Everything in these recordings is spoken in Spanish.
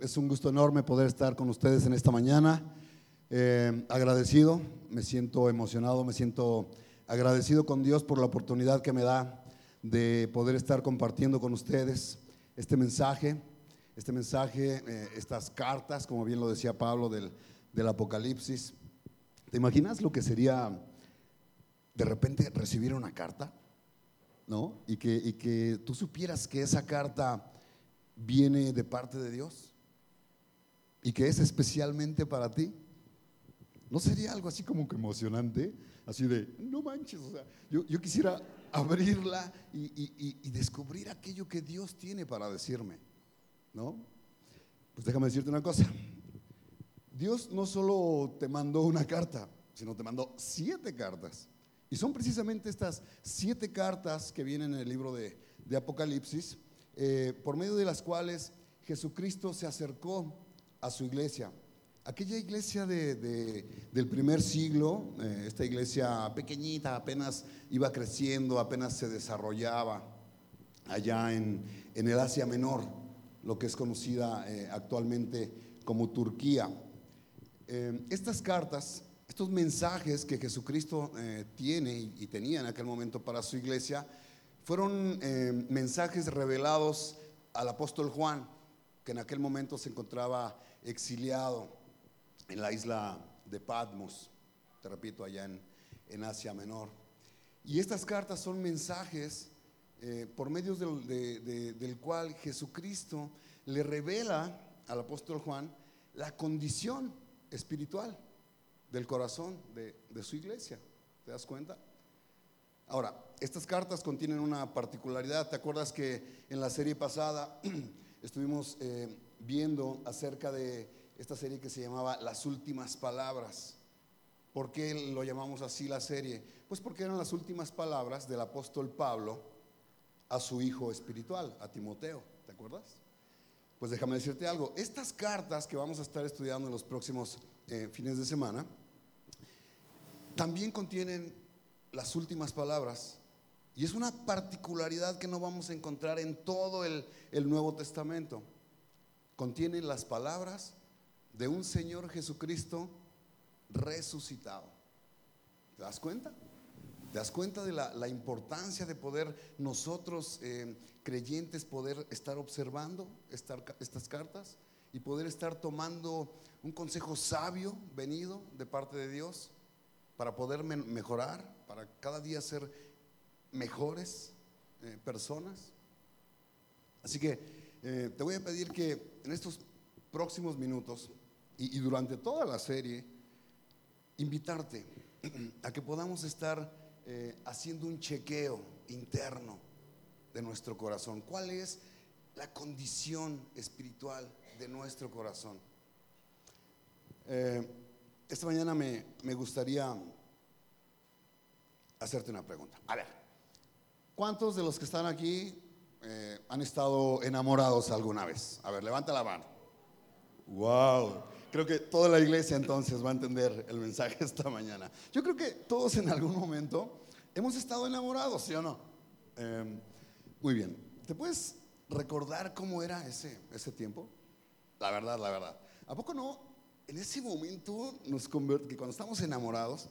Es un gusto enorme poder estar con ustedes en esta mañana. Eh, agradecido, me siento emocionado, me siento agradecido con Dios por la oportunidad que me da de poder estar compartiendo con ustedes este mensaje, este mensaje, eh, estas cartas, como bien lo decía Pablo del, del Apocalipsis. ¿Te imaginas lo que sería de repente recibir una carta? ¿No? Y que, y que tú supieras que esa carta viene de parte de Dios y que es especialmente para ti. ¿No sería algo así como que emocionante? Así de, no manches, o sea, yo, yo quisiera abrirla y, y, y, descubrir aquello que Dios tiene para decirme, ¿no? Pues déjame decirte una cosa. Dios no solo te mandó una carta, sino te mandó siete cartas. Y son precisamente estas siete cartas que vienen en el libro de, de Apocalipsis, eh, por medio de las cuales Jesucristo se acercó a su iglesia. Aquella iglesia del primer siglo, eh, esta iglesia pequeñita, apenas iba creciendo, apenas se desarrollaba allá en, el Asia Menor, lo que es conocida eh, actualmente como Turquía. Eh, estas cartas, estos mensajes que Jesucristo tiene y, tenía en aquel momento para su iglesia, fueron mensajes revelados al apóstol Juan, que en aquel momento se encontraba exiliado en la isla de Patmos, te repito, allá en, Asia Menor. Y estas cartas son mensajes eh, por medio del, del cual Jesucristo le revela al apóstol Juan la condición espiritual del corazón de, su iglesia. ¿Te das cuenta? Ahora, estas cartas contienen una particularidad. ¿Te acuerdas que en la serie pasada estuvimos eh, viendo acerca de esta serie que se llamaba Las Últimas Palabras. ¿Por qué lo llamamos así la serie? Pues porque eran las últimas palabras del apóstol Pablo a su hijo espiritual, a Timoteo. ¿Te acuerdas? Pues déjame decirte algo. Estas cartas que vamos a estar estudiando en los próximos eh, fines de semana, también contienen las últimas palabras. Y es una particularidad que no vamos a encontrar en todo el, el Nuevo Testamento contiene las palabras de un Señor Jesucristo resucitado. ¿Te das cuenta? ¿Te das cuenta de la, importancia de poder nosotros, eh, creyentes, poder estar observando estas cartas y poder estar tomando un consejo sabio venido de parte de Dios para poder mejorar, para cada día ser mejores eh, personas? Así que eh, te voy a pedir que en estos próximos minutos y, durante toda la serie, invitarte a que podamos estar eh, haciendo un chequeo interno de nuestro corazón. ¿Cuál es la condición espiritual de nuestro corazón? Eh, esta mañana me, me gustaría hacerte una pregunta. A ver, ¿cuántos de los que están aquí eh, han estado enamorados alguna vez? A ver, levanta la mano. Wow. Creo que toda la iglesia entonces va a entender el mensaje esta mañana. Yo creo que todos en algún momento hemos estado enamorados, ¿sí o no? Em, muy bien. ¿Te puedes recordar cómo era ese, ese tiempo? La verdad, la verdad. ¿A poco no? En ese momento, nos que cuando estamos enamorados,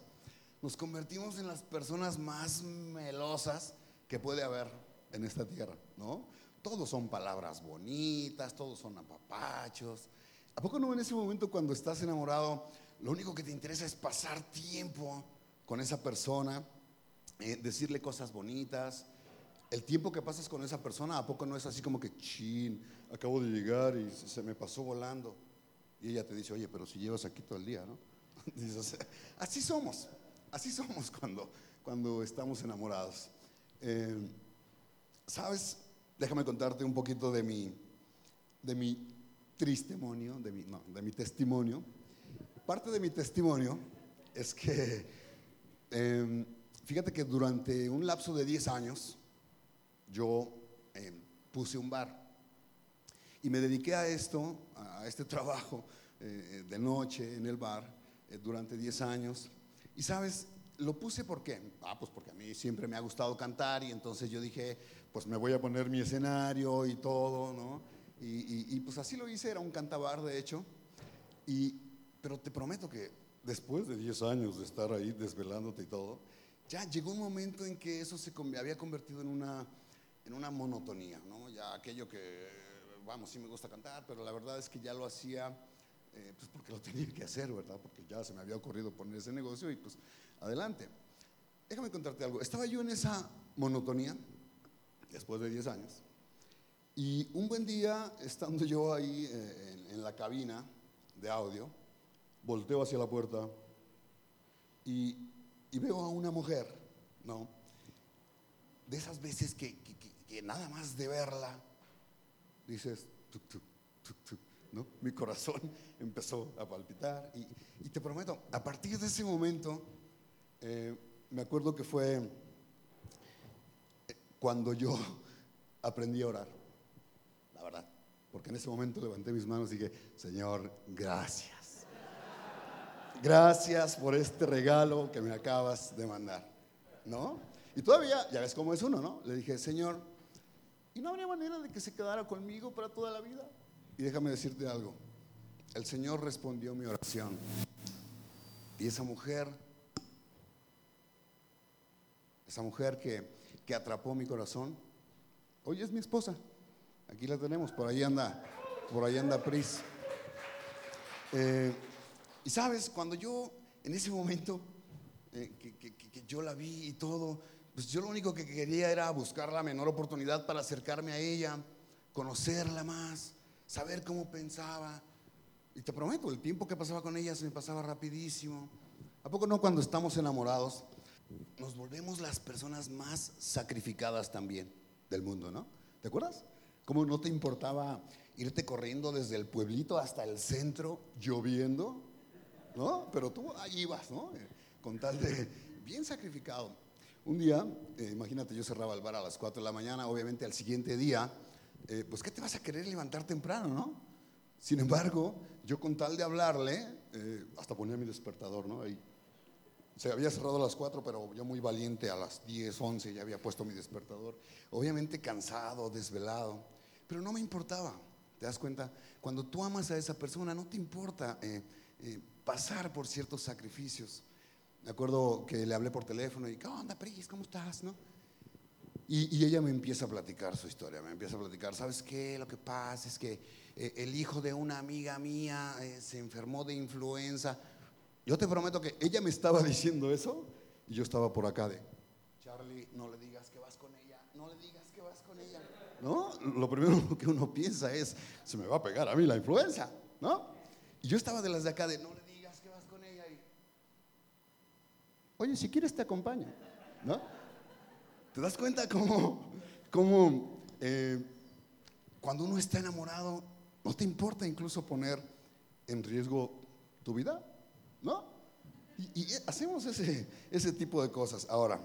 nos convertimos en las personas más melosas que puede haber en esta tierra, ¿no? Todos son palabras bonitas, todos son apapachos. ¿A poco no en ese momento cuando estás enamorado, lo único que te interesa es pasar tiempo con esa persona, eh, decirle cosas bonitas? El tiempo que pasas con esa persona, ¿a poco no es así como que, chin, acabo de llegar y se me pasó volando? Y ella te dice, oye, pero si llevas aquí todo el día, ¿no? así somos, así somos cuando, cuando estamos enamorados. Eh, ¿Sabes? Déjame contarte un poquito de mi, de mi testimonio, de mi, no, de mi testimonio. Parte de mi testimonio es que, em, fíjate que durante un lapso de 10 años, yo em, puse un bar y me dediqué a esto, a este trabajo eh, de noche en el bar eh, durante 10 años. Y sabes, lo puse porque, ah, pues porque a mí siempre me ha gustado cantar y entonces yo dije, pues me voy a poner mi escenario y todo, ¿no? Y, pues así lo hice, era un cantabar de hecho. Y, pero te prometo que después de 10 años de estar ahí desvelándote y todo, ya llegó un momento en que eso se había convertido en una, en una monotonía, ¿no? Ya aquello que, vamos, sí me gusta cantar, pero la verdad es que ya lo hacía eh, pues porque lo tenía que hacer, ¿verdad? Porque ya se me había ocurrido poner ese negocio y pues adelante. Déjame contarte algo. Estaba yo en esa monotonía después de 10 años y un buen día, estando yo ahí eh, en, la cabina de audio, volteo hacia la puerta y, veo a una mujer, ¿no? De esas veces que, nada más de verla, dices, ¿no? Mi corazón empezó a palpitar y, te prometo, a partir de ese momento, eh, me acuerdo que fue cuando yo aprendí a orar, la verdad, porque en ese momento levanté mis manos y dije, Señor, gracias. Gracias por este regalo que me acabas de mandar, ¿no? Y todavía, ya ves cómo es uno, ¿no? Le dije, Señor, ¿y no habría manera de que se quedara conmigo para toda la vida? Y déjame decirte algo, el Señor respondió mi oración. Y esa mujer, esa mujer que, atrapó mi corazón, hoy es mi esposa. Aquí la tenemos, por ahí anda, por ahí anda Pris. Eh, y sabes, cuando yo en ese momento eh, que, que, yo la vi y todo, pues yo lo único que quería era buscar la menor oportunidad para acercarme a ella, conocerla más, saber cómo pensaba, y te prometo, el tiempo que pasaba con ella se me pasaba rapidísimo. ¿A poco no cuando estamos enamorados? Nos volvemos las personas más sacrificadas también del mundo, ¿no? ¿Te acuerdas? ¿Cómo no te importaba irte corriendo desde el pueblito hasta el centro lloviendo? ¿No? Pero tú ahí ibas, ¿no? Con tal de bien sacrificado. Un día, eh, imagínate, yo cerraba el bar a las 4 de la mañana, obviamente al siguiente día, eh, pues ¿qué te vas a querer levantar temprano, no? Sin embargo, yo con tal de hablarle, eh, hasta ponía mi despertador, ¿no? Ahí. Se había cerrado a las 4, pero yo muy valiente a las 10, 11 ya había puesto mi despertador. Obviamente cansado, desvelado, pero no me importaba. ¿Te das cuenta? Cuando tú amas a esa persona, no te importa eh, eh, pasar por ciertos sacrificios. Me acuerdo que le hablé por teléfono y, ¿qué onda, Pris? ¿Cómo estás? ¿No? Y, y, ella me empieza a platicar su historia, me empieza a platicar, ¿sabes qué? Lo que pasa es que eh, el hijo de una amiga mía se enfermó de influenza. Yo te prometo que ella me estaba diciendo eso y yo estaba por acá de, Charlie, no le digas que vas con ella, no le digas que vas con ella. ¿No? Lo primero que uno piensa es, se me va a pegar a mí la influenza, ¿no? Y yo estaba de las de acá de, no le digas que vas con ella oye, si quieres te acompaño, ¿no? ¿Te das cuenta cómo, cómo eh, cuando uno está enamorado, ¿No te importa incluso poner en riesgo tu vida? ¿No? Y, hacemos ese, ese tipo de cosas. Ahora,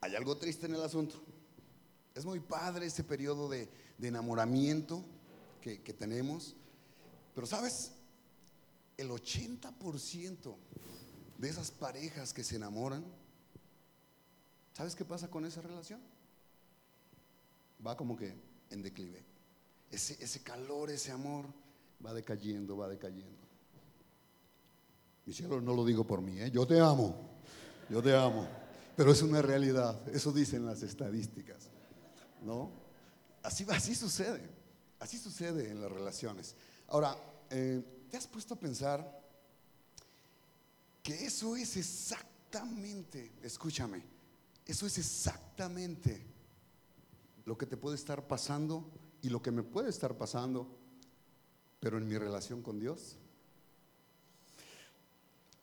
hay algo triste en el asunto. Es muy padre ese periodo de, enamoramiento que, que tenemos, pero sabes, el 80% de esas parejas que se enamoran, ¿sabes qué pasa con esa relación? Va como que en declive ese, calor, ese amor va decayendo, va decayendo. Mi cielo, no lo digo por mí, ¿eh? yo te amo, yo te amo, pero es una realidad, eso dicen las estadísticas, ¿no? Así, así sucede, así sucede en las relaciones. Ahora, eh, ¿te has puesto a pensar que eso es exactamente, escúchame, eso es exactamente lo que te puede estar pasando y lo que me puede estar pasando, pero en mi relación con Dios.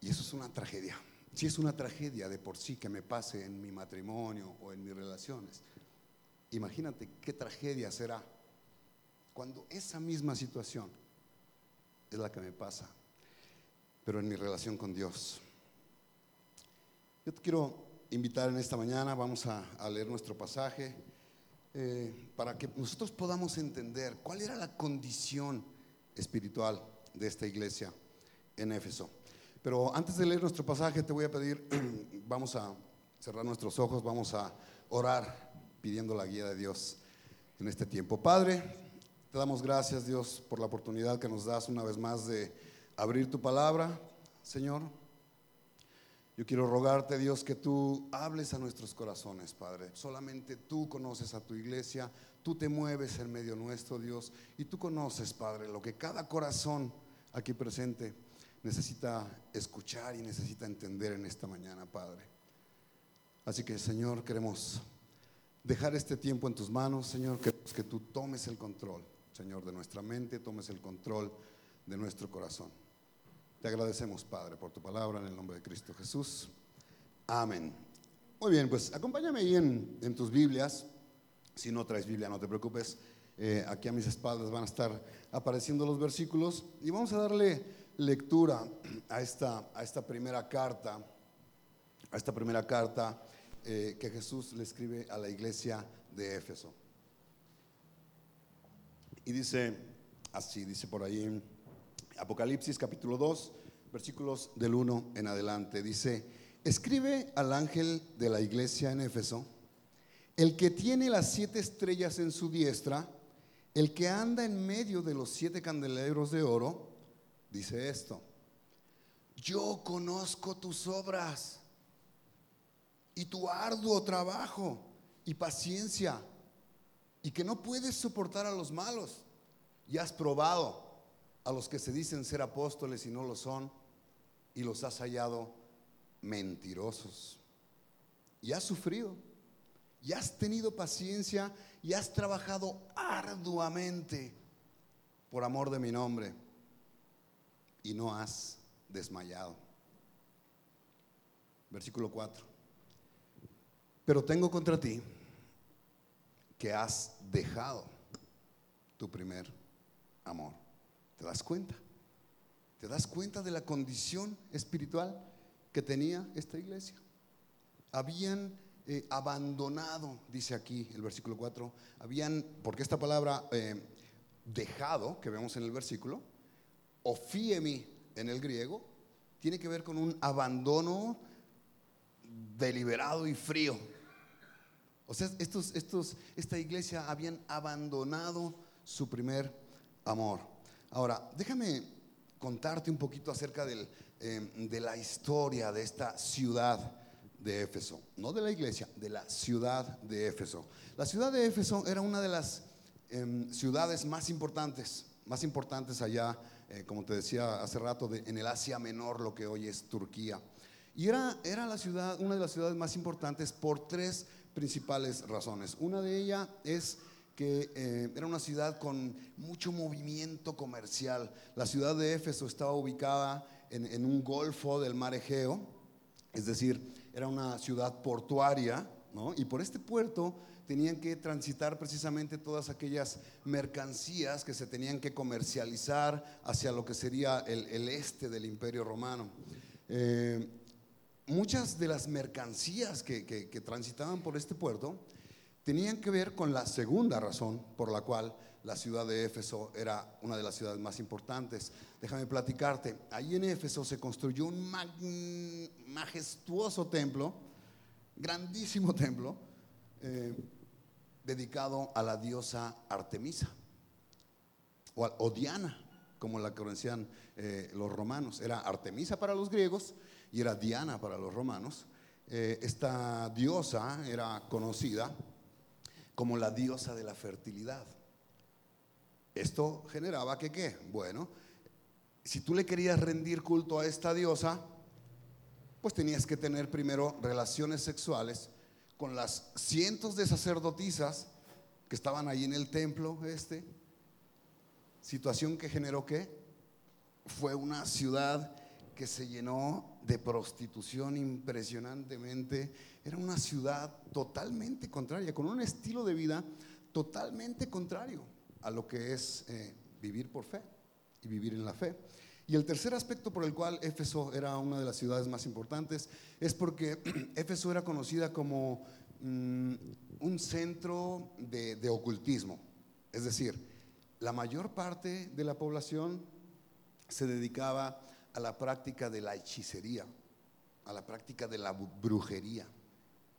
Y eso es una tragedia. Si es una tragedia de por sí que me pase en mi matrimonio o en mis relaciones, imagínate qué tragedia será cuando esa misma situación es la que me pasa, pero en mi relación con Dios. Yo te quiero invitar en esta mañana, vamos a, leer nuestro pasaje. Eh, para que nosotros podamos entender cuál era la condición espiritual de esta iglesia en Éfeso. Pero antes de leer nuestro pasaje, te voy a pedir, vamos a cerrar nuestros ojos, vamos a orar pidiendo la guía de Dios en este tiempo. Padre, Te damos gracias, Dios, por la oportunidad que nos das una vez más de abrir tu palabra, Señor. Yo quiero rogarte, Dios, que tú hables a nuestros corazones, Padre. Solamente tú conoces a tu iglesia, tú te mueves en medio nuestro, Dios, y tú conoces, Padre, lo que cada corazón aquí presente necesita escuchar y necesita entender en esta mañana, Padre. Así que, Señor, queremos dejar este tiempo en tus manos, Señor, que, que tú tomes el control, Señor, de nuestra mente, tomes el control de nuestro corazón. Te agradecemos, Padre, por tu palabra en el nombre de Cristo Jesús. Amén. Muy bien, pues acompáñame ahí en, tus Biblias. Si no traes Biblia, no te preocupes. Eh, aquí a mis espaldas van a estar apareciendo los versículos y vamos a darle lectura a esta, a esta primera carta, a esta primera carta eh, que Jesús le escribe a la iglesia de Éfeso. Y dice así, dice por ahí Apocalipsis capítulo 2, versículos del 1 en adelante, dice, escribe al ángel de la iglesia en Éfeso, el que tiene las siete estrellas en su diestra, el que anda en medio de los siete candelabros de oro, dice esto, yo conozco tus obras y tu arduo trabajo y paciencia y que no puedes soportar a los malos. Y has probado a los que se dicen ser apóstoles y no lo son y los has hallado mentirosos. Y has sufrido y has tenido paciencia y has trabajado arduamente por amor de mi nombre y no has desmayado. Versículo 4. Pero tengo contra ti que has dejado tu primer amor. ¿Te das cuenta? ¿Te das cuenta de la condición espiritual que tenía esta iglesia? Habían eh, abandonado, dice aquí el versículo 4, habían, porque esta palabra eh, dejado, que vemos en el versículo, ofiemi en el griego, tiene que ver con un abandono deliberado y frío. O sea, estos, estos, esta iglesia habían abandonado su primer amor. Ahora, déjame contarte un poquito acerca em, de la historia de esta ciudad de Éfeso, no de la iglesia, de la ciudad de Éfeso. La ciudad de Éfeso era una de las em, ciudades más importantes, más importantes allá, eh, como te decía hace rato, en el Asia Menor, lo que hoy es Turquía. Y era, era la ciudad, una de las ciudades más importantes por tres principales razones. Una de ellas es que eh, era una ciudad con mucho movimiento comercial. La ciudad de Éfeso estaba ubicada en, un golfo del mar Egeo, es decir, era una ciudad portuaria, y por este puerto tenían que transitar precisamente todas aquellas mercancías que se tenían que comercializar hacia lo que sería el, este del imperio romano. Eh, muchas de las mercancías que, transitaban por este puerto tenían que ver con la segunda razón por la cual la ciudad de Éfeso era una de las ciudades más importantes. Déjame platicarte, ahí en Éfeso se construyó un majestuoso templo, grandísimo templo, eh, dedicado a la diosa Artemisa o, Diana, como la conocían eh, los romanos. Era Artemisa para los griegos y era Diana para los romanos. Eh, esta diosa era conocida como la diosa de la fertilidad. Esto generaba que qué? Bueno, si tú le querías rendir culto a esta diosa, pues tenías que tener primero relaciones sexuales con las cientos de sacerdotisas que estaban ahí en el templo este. Situación que generó que fue una ciudad que se llenó de prostitución impresionantemente. Era una ciudad totalmente contraria, con un estilo de vida totalmente contrario a lo que es eh, vivir por fe y vivir en la fe. Y el tercer aspecto por el cual Éfeso era una de las ciudades más importantes es porque Éfeso era conocida como mm, un centro de, de ocultismo. Es decir, la mayor parte de la población se dedicaba a la práctica de la hechicería, a la práctica de la brujería.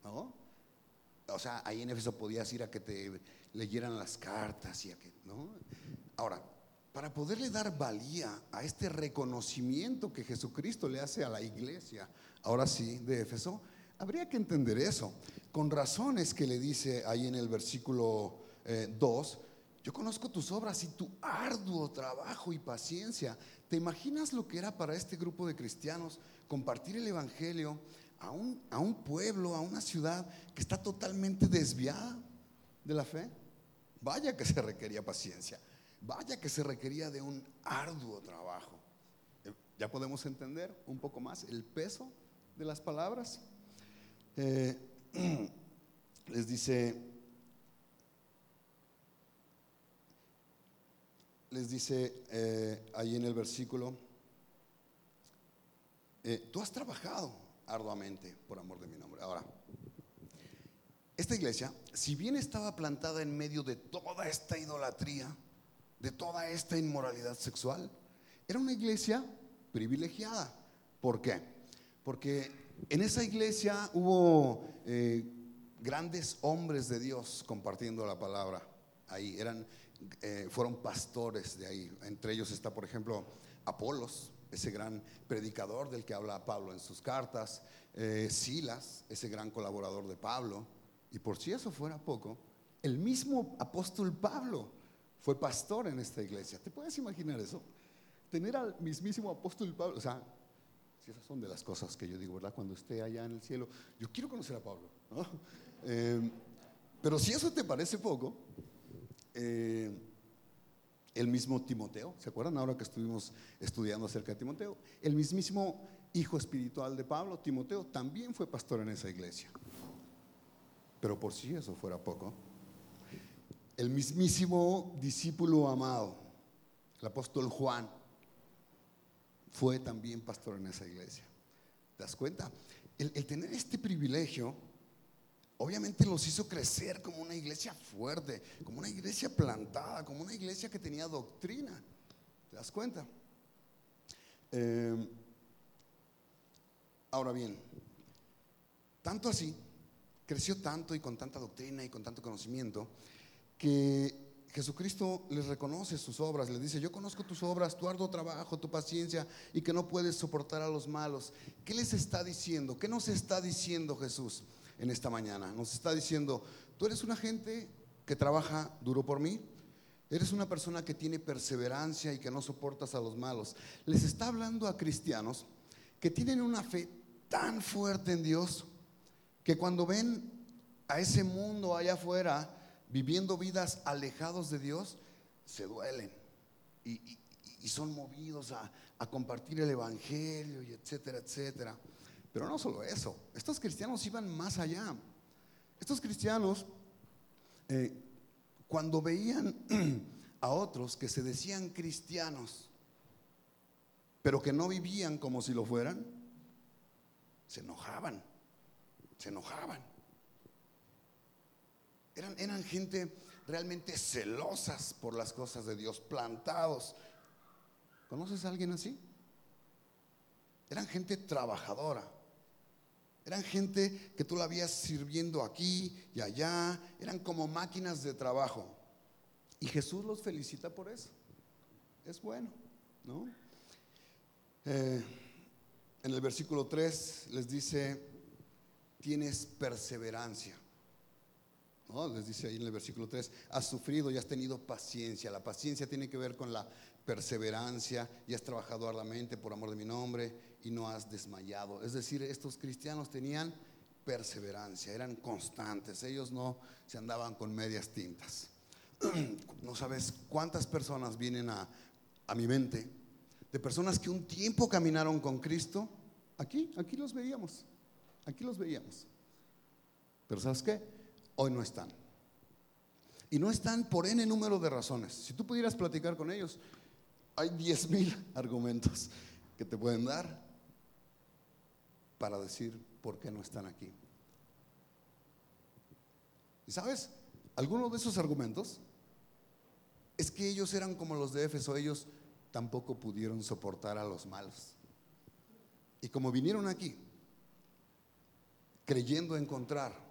o sea, ahí en Éfeso podías ir a que te leyeran las cartas y a que, ¿no? Ahora, para poderle dar valía a este reconocimiento que Jesucristo le hace a la iglesia, ahora sí, de Éfeso, habría que entender eso. Con razones que le dice ahí en el versículo 2, eh, yo conozco tus obras y tu arduo trabajo y paciencia. ¿Te imaginas lo que era para este grupo de cristianos compartir el Evangelio a un, a un pueblo, a una ciudad que está totalmente desviada de la fe? Vaya que se requería paciencia, vaya que se requería de un arduo trabajo. Eh, ya podemos entender un poco más el peso de las palabras. Eh, les dice, les dice eh, ahí en el versículo, eh, tú has trabajado arduamente por amor de mi nombre. Ahora, esta iglesia, si bien estaba plantada en medio de toda esta idolatría, de toda esta inmoralidad sexual, era una iglesia privilegiada. ¿Por qué? Porque en esa iglesia hubo eh, grandes hombres de Dios compartiendo la palabra. Ahí eran, eh, fueron pastores de ahí. Entre ellos está, por ejemplo, Apolos, ese gran predicador del que habla Pablo en sus cartas, eh, Silas, ese gran colaborador de Pablo. Y por si eso fuera poco, el mismo apóstol Pablo fue pastor en esta iglesia. ¿Te puedes imaginar eso? Tener al mismísimo apóstol Pablo, o sea, si esas son de las cosas que yo digo, ¿verdad? Cuando esté allá en el cielo, yo quiero conocer a Pablo. Eh, pero si eso te parece poco, eh, el mismo Timoteo, ¿se acuerdan ahora que estuvimos estudiando acerca de Timoteo? El mismísimo hijo espiritual de Pablo, Timoteo, también fue pastor en esa iglesia. Pero por si eso fuera poco, el mismísimo discípulo amado, el apóstol Juan, fue también pastor en esa iglesia. ¿Te das cuenta? El, tener este privilegio, obviamente los hizo crecer como una iglesia fuerte, como una iglesia plantada, como una iglesia que tenía doctrina. ¿Te das cuenta? Eh, ahora bien, tanto así, creció tanto y con tanta doctrina y con tanto conocimiento, que Jesucristo les reconoce sus obras, les dice, yo conozco tus obras, tu arduo trabajo, tu paciencia y que no puedes soportar a los malos. ¿Qué les está diciendo? ¿Qué nos está diciendo Jesús en esta mañana? Nos está diciendo, tú eres una gente que trabaja duro por mí, eres una persona que tiene perseverancia y que no soportas a los malos. Les está hablando a cristianos que tienen una fe tan fuerte en Dios que cuando ven a ese mundo allá afuera, viviendo vidas alejados de Dios, se duelen y, son movidos a, compartir el Evangelio y etcétera, etcétera. Pero no solo eso, estos cristianos iban más allá. Estos cristianos, eh, cuando veían a otros que se decían cristianos, pero que no vivían como si lo fueran, se enojaban, se enojaban. Eran, gente realmente celosas por las cosas de Dios, plantados. ¿Conoces a alguien así? Eran gente trabajadora. Eran gente que tú la habías sirviendo aquí y allá. Eran como máquinas de trabajo. Y Jesús los felicita por eso. Es bueno, ¿no? Eh, en el versículo 3 les dice, tienes perseverancia. Les dice ahí en el versículo 3, has sufrido y has tenido paciencia. La paciencia tiene que ver con la perseverancia y has trabajado arduamente por amor de mi nombre y no has desmayado. Es decir, estos cristianos tenían perseverancia, eran constantes, ellos no se andaban con medias tintas. No sabes cuántas personas vienen a, a mi mente, de personas que un tiempo caminaron con Cristo, aquí, aquí los veíamos, aquí los veíamos. Pero ¿sabes qué? Hoy no están. Y no están por N número de razones. Si tú pudieras platicar con ellos, hay 10 mil argumentos que te pueden dar para decir por qué no están aquí. ¿Y sabes? Algunos de esos argumentos es que ellos eran como los de Éfeso, ellos tampoco pudieron soportar a los malos. Y como vinieron aquí, creyendo encontrar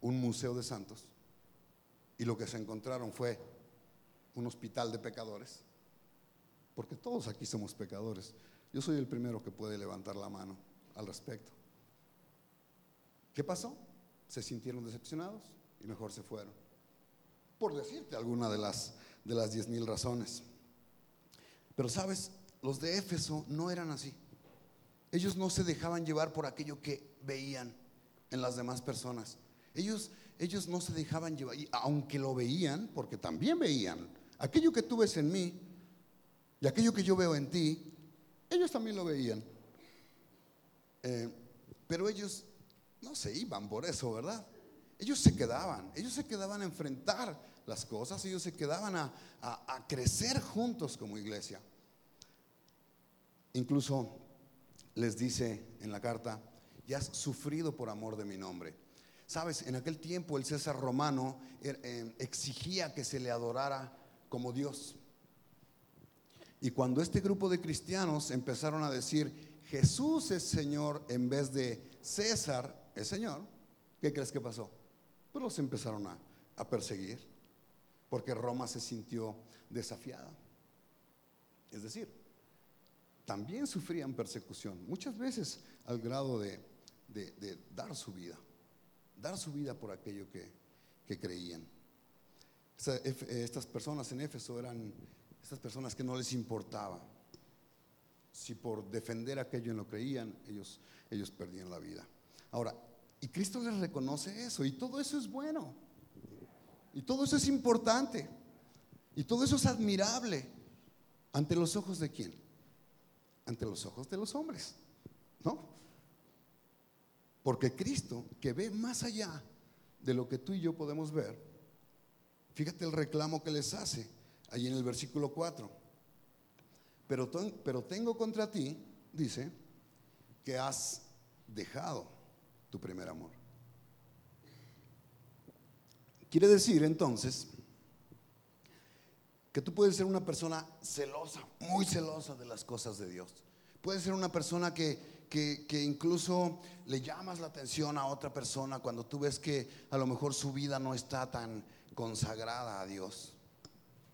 un museo de santos y lo que se encontraron fue un hospital de pecadores, porque todos aquí somos pecadores. Yo soy el primero que puede levantar la mano al respecto. ¿Qué pasó? Se sintieron decepcionados y mejor se fueron. Por decirte alguna de las de las diez mil razones. Pero sabes, los de Éfeso no eran así. Ellos no se dejaban llevar por aquello que veían en las demás personas. Ellos, ellos no se dejaban llevar, y aunque lo veían, porque también veían, aquello que tú ves en mí y aquello que yo veo en ti, ellos también lo veían. Eh, pero ellos no se iban por eso, ¿verdad? Ellos se quedaban, ellos se quedaban a enfrentar las cosas, ellos se quedaban a, a crecer juntos como iglesia. Incluso les dice en la carta, ya has sufrido por amor de mi nombre. Sabes, en aquel tiempo el César romano er, eh, exigía que se le adorara como Dios. Y cuando este grupo de cristianos empezaron a decir, Jesús es Señor en vez de César es Señor, ¿qué crees que pasó? Pues los empezaron a, a perseguir, porque Roma se sintió desafiada. Es decir, también sufrían persecución, muchas veces al grado de, dar su vida, dar su vida por aquello que, creían. Estas personas en Éfeso eran estas personas que no les importaba. Si por defender aquello en lo creían, ellos, ellos perdían la vida. Ahora, y Cristo les reconoce eso, y todo eso es bueno, y todo eso es importante, y todo eso es admirable. ¿Ante los ojos de quién? ante los ojos de los hombres, ¿no? Porque Cristo, que ve más allá de lo que tú y yo podemos ver, fíjate el reclamo que les hace ahí en el versículo 4. Pero, pero tengo contra ti, dice, que has dejado tu primer amor. Quiere decir entonces que tú puedes ser una persona celosa, muy celosa de las cosas de Dios. Puedes ser una persona que, que, incluso le llamas la atención a otra persona cuando tú ves que a lo mejor su vida no está tan consagrada a Dios.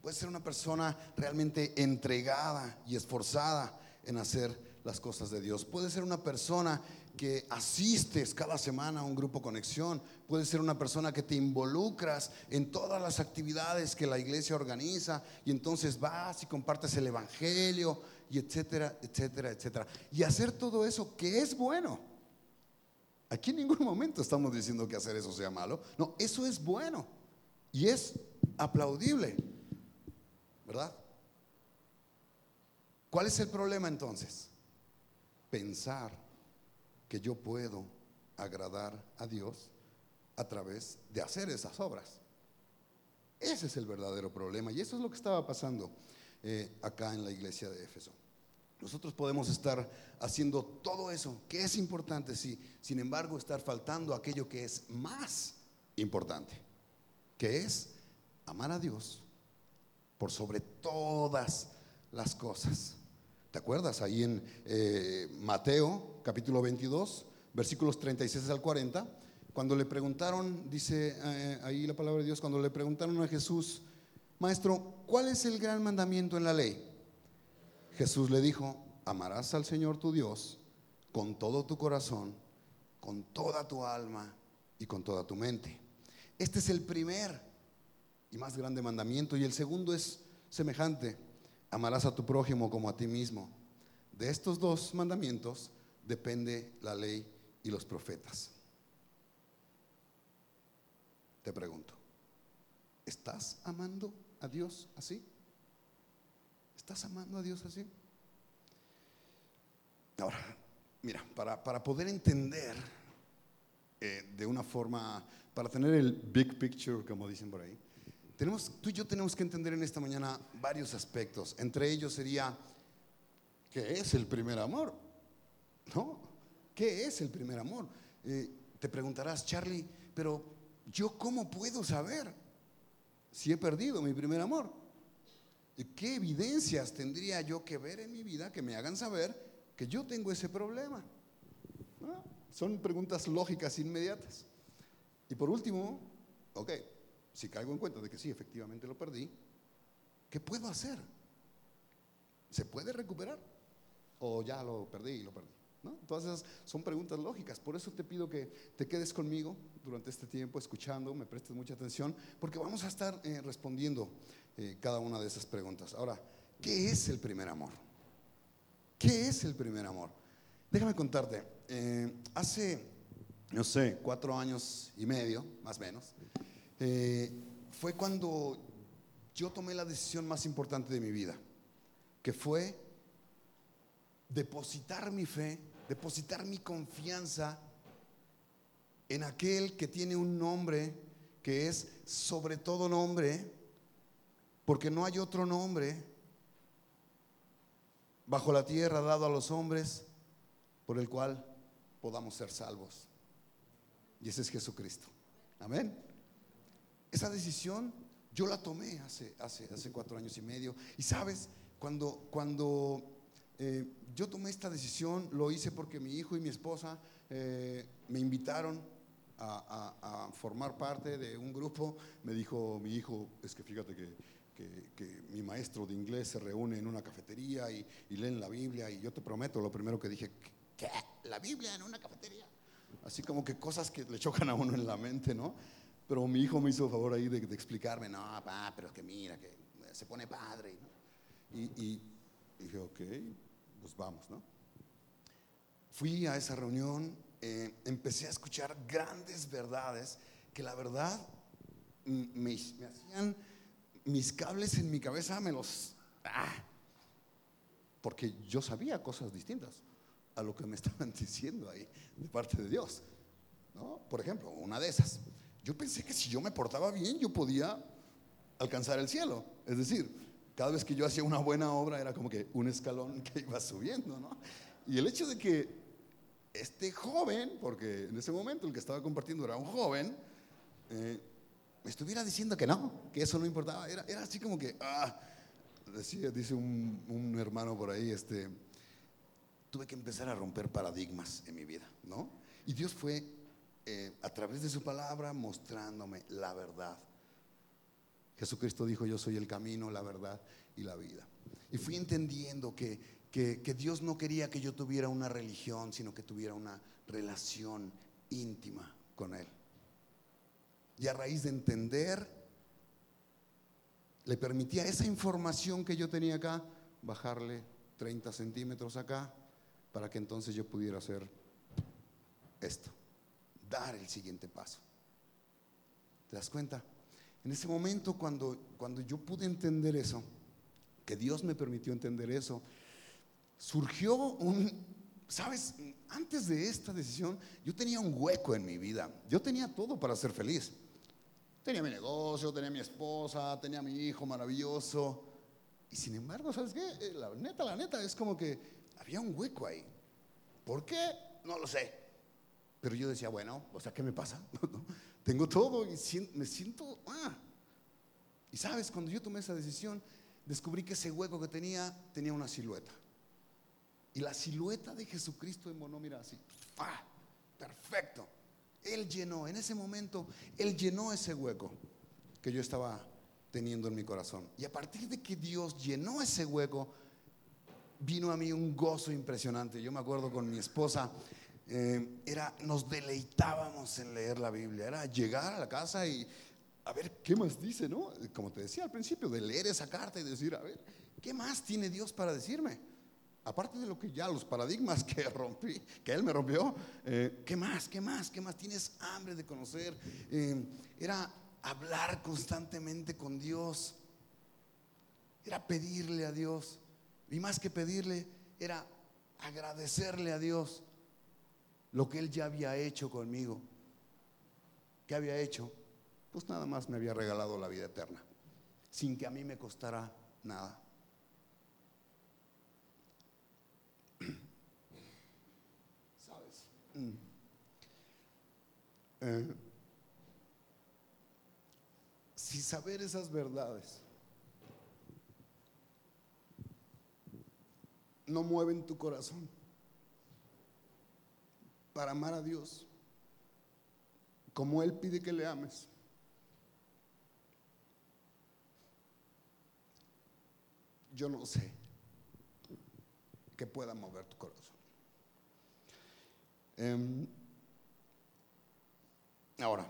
Puedes ser una persona realmente entregada y esforzada en hacer las cosas de Dios. Puede ser una persona que asistes cada semana a un grupo conexión. Puede ser una persona que te involucras en todas las actividades que la iglesia organiza y entonces vas y compartes el evangelio y etcétera, etcétera, etcétera. Y hacer todo eso que es bueno. Aquí en ningún momento estamos diciendo que hacer eso sea malo. No, eso es bueno y es aplaudible. ¿Verdad? ¿Cuál es el problema entonces? Pensar que yo puedo agradar a Dios a través de hacer esas obras. Ese es el verdadero problema y eso es lo que estaba pasando eh, acá en la iglesia de Éfeso. Nosotros podemos estar haciendo todo eso, que es importante, sí, sin embargo estar faltando aquello que es más importante, que es amar a Dios por sobre todas las cosas. ¿Te acuerdas? Ahí en eh, Mateo capítulo 22, versículos 36 al 40, cuando le preguntaron, dice eh, ahí la palabra de Dios, cuando le preguntaron a Jesús, Maestro, ¿cuál es el gran mandamiento en la ley? Jesús le dijo, amarás al Señor tu Dios con todo tu corazón, con toda tu alma y con toda tu mente. Este es el primer y más grande mandamiento y el segundo es semejante amarás a tu prójimo como a ti mismo. De estos dos mandamientos depende la ley y los profetas. Te pregunto, ¿estás amando a Dios así? ¿Estás amando a Dios así? Ahora, mira, para, para poder entender eh, de una forma, para tener el big picture, como dicen por ahí, tenemos, tú y yo tenemos que entender en esta mañana varios aspectos. Entre ellos sería, ¿qué es el primer amor? ¿No? ¿Qué es el primer amor? Eh, te preguntarás, Charlie, pero yo cómo puedo saber si he perdido mi primer amor? ¿Qué evidencias tendría yo que ver en mi vida que me hagan saber que yo tengo ese problema? Son preguntas lógicas inmediatas. Y por último, ok, si caigo en cuenta de que sí, efectivamente lo perdí, ¿qué puedo hacer? ¿Se puede recuperar? ¿O ya lo perdí y lo perdí? ¿No? Todas esas son preguntas lógicas. Por eso te pido que te quedes conmigo durante este tiempo escuchando, me prestes mucha atención, porque vamos a estar eh, respondiendo eh, cada una de esas preguntas. Ahora, ¿qué es el primer amor? ¿Qué es el primer amor? Déjame contarte, eh, hace, no sé, cuatro años y medio, más o menos, fue cuando yo tomé la decisión más importante de mi vida, que fue depositar mi fe depositar mi confianza en aquel que tiene un nombre que es sobre todo nombre, porque no hay otro nombre bajo la tierra dado a los hombres por el cual podamos ser salvos. Y ese es Jesucristo. Amén. Esa decisión yo la tomé hace, hace, hace cuatro años y medio. Y sabes, cuando, cuando eh, yo tomé esta decisión, lo hice porque mi hijo y mi esposa eh, me invitaron a, formar parte de un grupo. Me dijo mi hijo, es que fíjate que, mi maestro de inglés se reúne en una cafetería y, leen la Biblia y yo te prometo, lo primero que dije, ¿qué? ¿La Biblia en una cafetería? Así como que cosas que le chocan a uno en la mente, ¿no? Pero mi hijo me hizo favor ahí de, explicarme, no, papá, pero es que mira, que se pone padre. Y, y dije, ok, pues vamos, ¿no? Fui a esa reunión, eh, empecé a escuchar grandes verdades que la verdad me, hacían mis cables en mi cabeza, me los... Ah, porque yo sabía cosas distintas a lo que me estaban diciendo ahí de parte de Dios. ¿no? Por ejemplo, una de esas. Yo pensé que si yo me portaba bien, yo podía alcanzar el cielo. Es decir, cada vez que yo hacía una buena obra era como que un escalón que iba subiendo, ¿no? Y el hecho de que este joven, porque en ese momento el que estaba compartiendo era un joven, eh, me estuviera diciendo que no, que eso no importaba, era, así como que, ah, decía, dice un, hermano por ahí, este, tuve que empezar a romper paradigmas en mi vida, ¿no? Y Dios fue eh, a través de su palabra mostrándome la verdad Jesucristo dijo, yo soy el camino, la verdad y la vida. Y fui entendiendo que, que, Dios no quería que yo tuviera una religión, sino que tuviera una relación íntima con Él. Y a raíz de entender, le permitía esa información que yo tenía acá, bajarle 30 centímetros acá, para que entonces yo pudiera hacer esto, dar el siguiente paso. ¿Te das cuenta? En ese momento, cuando, cuando yo pude entender eso, que Dios me permitió entender eso, surgió un, sabes, antes de esta decisión, yo tenía un hueco en mi vida. Yo tenía todo para ser feliz. Tenía mi negocio, tenía mi esposa, tenía mi hijo maravilloso. Y sin embargo, ¿sabes qué? Eh, la neta, la neta, es como que había un hueco ahí. ¿Por qué? No lo sé. Pero yo decía, bueno, o sea, ¿qué me pasa? Tengo todo y me siento... Ah. Y sabes, cuando yo tomé esa decisión, descubrí que ese hueco que tenía tenía una silueta. Y la silueta de Jesucristo en mono, mira así. ¡Ah! Perfecto. Él llenó, en ese momento, Él llenó ese hueco que yo estaba teniendo en mi corazón. Y a partir de que Dios llenó ese hueco, vino a mí un gozo impresionante. Yo me acuerdo con mi esposa, eh, era, nos deleitábamos en leer la Biblia, era llegar a la casa y a ver qué más dice, ¿no? Como te decía al principio, de leer esa carta y decir, a ver, ¿qué más tiene Dios para decirme? Aparte de lo que ya los paradigmas que rompí, que Él me rompió, eh, ¿qué más? ¿Qué más? ¿Qué más? Tienes hambre de conocer. Eh, era hablar constantemente con Dios. Era pedirle a Dios. Y más que pedirle, era agradecerle a Dios lo que Él ya había hecho conmigo. ¿Qué había hecho? Pues nada más me había regalado la vida eterna, sin que a mí me costara nada. ¿Sabes? Mm. Eh, si saber esas verdades no mueven tu corazón, para amar a Dios, como Él pide que le ames. Yo no sé que pueda mover tu corazón. Em, ahora,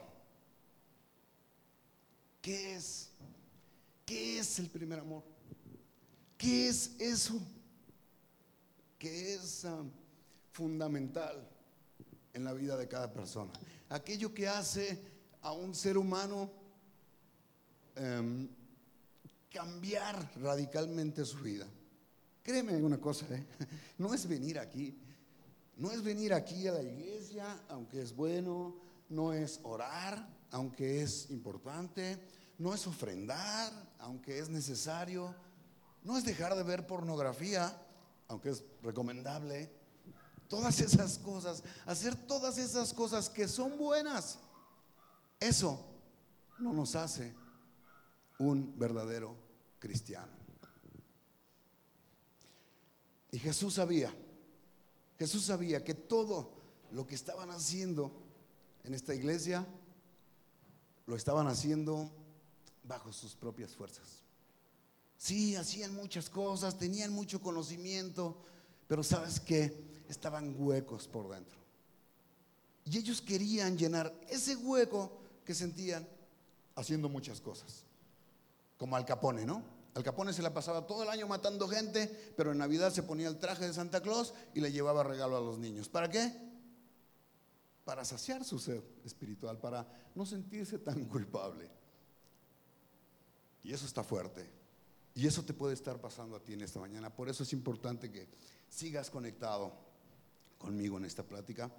¿qué es? ¿Qué es el primer amor? ¿Qué es eso? ¿Qué es ah, fundamental en la vida de cada persona? Aquello que hace a un ser humano em, cambiar radicalmente su vida. Créeme una cosa, ¿eh? no es venir aquí, no es venir aquí a la iglesia, aunque es bueno, no es orar, aunque es importante, no es ofrendar, aunque es necesario, no es dejar de ver pornografía, aunque es recomendable. Todas esas cosas, hacer todas esas cosas que son buenas, eso no nos hace un verdadero cristiano. Y Jesús sabía, Jesús sabía que todo lo que estaban haciendo en esta iglesia, lo estaban haciendo bajo sus propias fuerzas. Sí, hacían muchas cosas, tenían mucho conocimiento, pero sabes que estaban huecos por dentro. Y ellos querían llenar ese hueco que sentían haciendo muchas cosas. Como Al Capone, ¿no? Al Capone se la pasaba todo el año matando gente, pero en Navidad se ponía el traje de Santa Claus y le llevaba regalo a los niños. ¿Para qué? Para saciar su sed espiritual, para no sentirse tan culpable. Y eso está fuerte. Y eso te puede estar pasando a ti en esta mañana. Por eso es importante que sigas conectado conmigo en esta plática.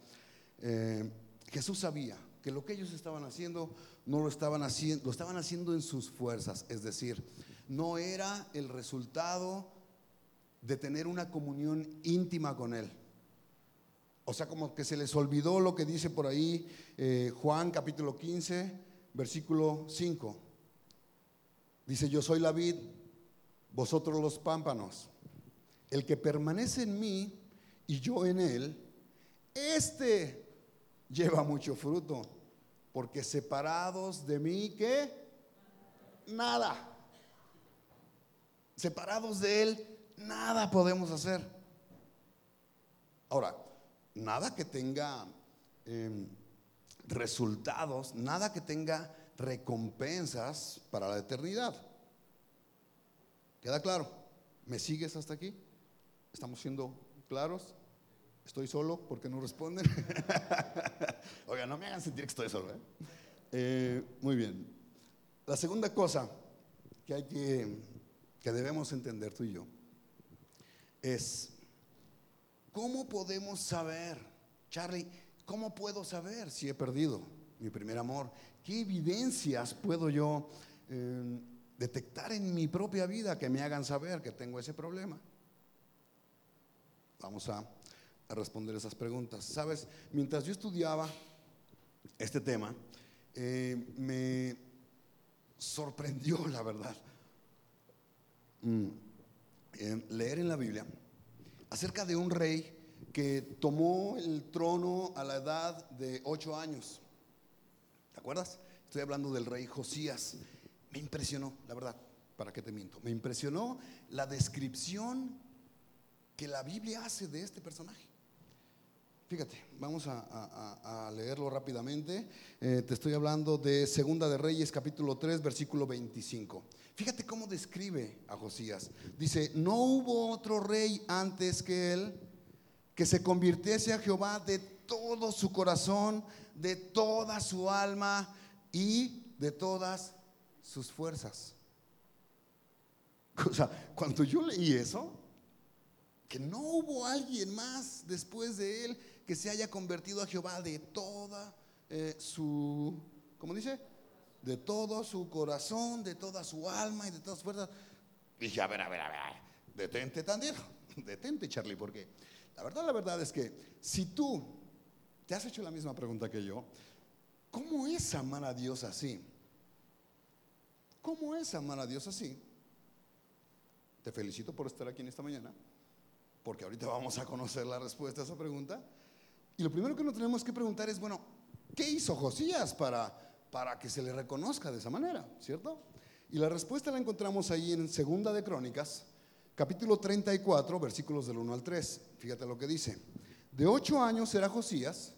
Eh, Jesús sabía que lo que ellos estaban haciendo no lo estaban haciendo, lo estaban haciendo en sus fuerzas, es decir, no era el resultado de tener una comunión íntima con Él. O sea, como que se les olvidó lo que dice por ahí eh, Juan capítulo 15, versículo 5. Dice, yo soy la vid, vosotros los pámpanos. El que permanece en mí y yo en él, este lleva mucho fruto, porque separados de mí, ¿qué? Nada. Separados de él, nada podemos hacer. Ahora, nada que tenga em, resultados, nada que tenga recompensas para la eternidad. ¿Queda claro? ¿Me sigues hasta aquí? ¿Estamos siendo claros? ¿Estoy solo porque no responden? Oiga, no me hagan sentir que estoy solo. ¿eh? Eh, muy bien. La segunda cosa que hay que, que debemos entender tú y yo es cómo podemos saber, Charlie, cómo puedo saber si he perdido mi primer amor? ¿Qué evidencias puedo yo eh, detectar en mi propia vida que me hagan saber que tengo ese problema? Vamos a, responder esas preguntas. Sabes, mientras yo estudiaba este tema, eh, me sorprendió, la verdad, mm, leer en la Biblia acerca de un rey que tomó el trono a la edad de ocho años. ¿Te acuerdas? Estoy hablando del rey Josías. Me impresionó, la verdad, para qué te miento. Me impresionó la descripción que la Biblia hace de este personaje. Fíjate, vamos a, leerlo rápidamente. Eh, te estoy hablando de Segunda de Reyes, capítulo 3, versículo 25. Fíjate cómo describe a Josías. Dice, no hubo otro rey antes que él que se convirtiese a Jehová de todo su corazón, de toda su alma y de todas sus fuerzas. O sea, cuando yo leí eso, que no hubo alguien más después de él que se haya convertido a Jehová de toda eh, su, ¿cómo dice? De todo su corazón, de toda su alma y de todas sus fuerzas. Dije, a ver, a ver, a ver, detente tantito, detente Charlie, porque la verdad, la verdad es que si tú te has hecho la misma pregunta que yo, ¿cómo es amar a Dios así? ¿Cómo es amar a Dios así? Te felicito por estar aquí en esta mañana, porque ahorita vamos a conocer la respuesta a esa pregunta. Y lo primero que nos tenemos que preguntar es, bueno, ¿qué hizo Josías para, para que se le reconozca de esa manera? ¿Cierto? Y la respuesta la encontramos ahí en Segunda de Crónicas, capítulo 34, versículos del 1 al 3. Fíjate lo que dice. De ocho años era Josías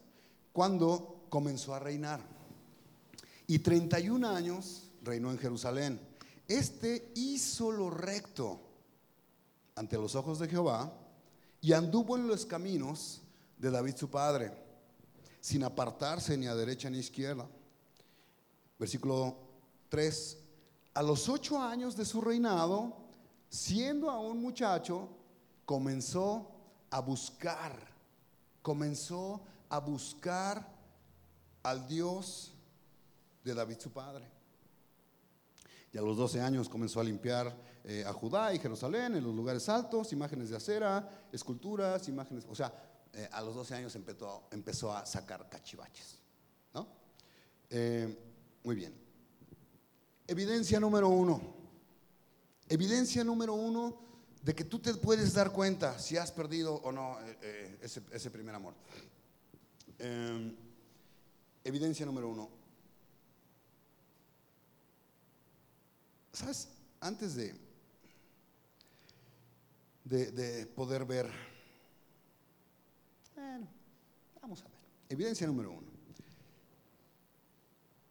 cuando comenzó a reinar. Y 31 años reinó en Jerusalén. Este hizo lo recto ante los ojos de Jehová y anduvo en los caminos de David su padre, sin apartarse ni a derecha ni a izquierda. Versículo 3. A los ocho años de su reinado, siendo aún muchacho, comenzó a buscar, comenzó a buscar al Dios de David su padre. A los 12 años comenzó a limpiar eh, a Judá y Jerusalén en los lugares altos, imágenes de acera, esculturas, imágenes, o sea, eh, a los 12 años empezó, empezó a sacar cachivaches. ¿no? Eh, muy bien. Evidencia número uno. Evidencia número uno de que tú te puedes dar cuenta si has perdido o no ese, ese, primer amor. evidencia número uno. ¿Sabes? Antes de, de, poder ver, bueno, vamos a ver. Evidencia número uno.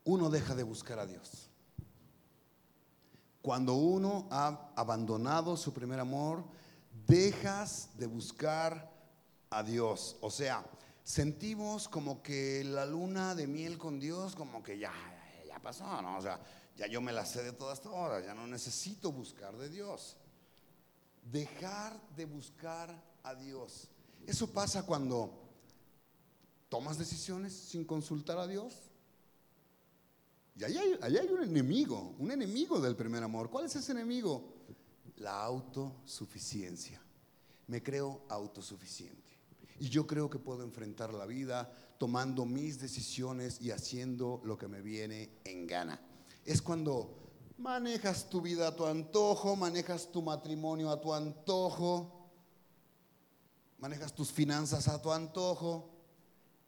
Uno deja de buscar a Dios. Cuando uno ha abandonado su primer amor, dejas de buscar a Dios. O sea, sentimos como que la luna de miel con Dios, como que ya, ya pasó, ¿no? O sea, ya yo me la sé de todas horas, ya no necesito buscar de Dios. Dejar de buscar a Dios. Eso pasa cuando tomas decisiones sin consultar a Dios. Y allá hay, hay un enemigo, un enemigo del primer amor. ¿Cuál es ese enemigo? La autosuficiencia. Me creo autosuficiente. Y yo creo que puedo enfrentar la vida tomando mis decisiones y haciendo lo que me viene en gana es cuando manejas tu vida a tu antojo, manejas tu matrimonio a tu antojo, manejas tus finanzas a tu antojo.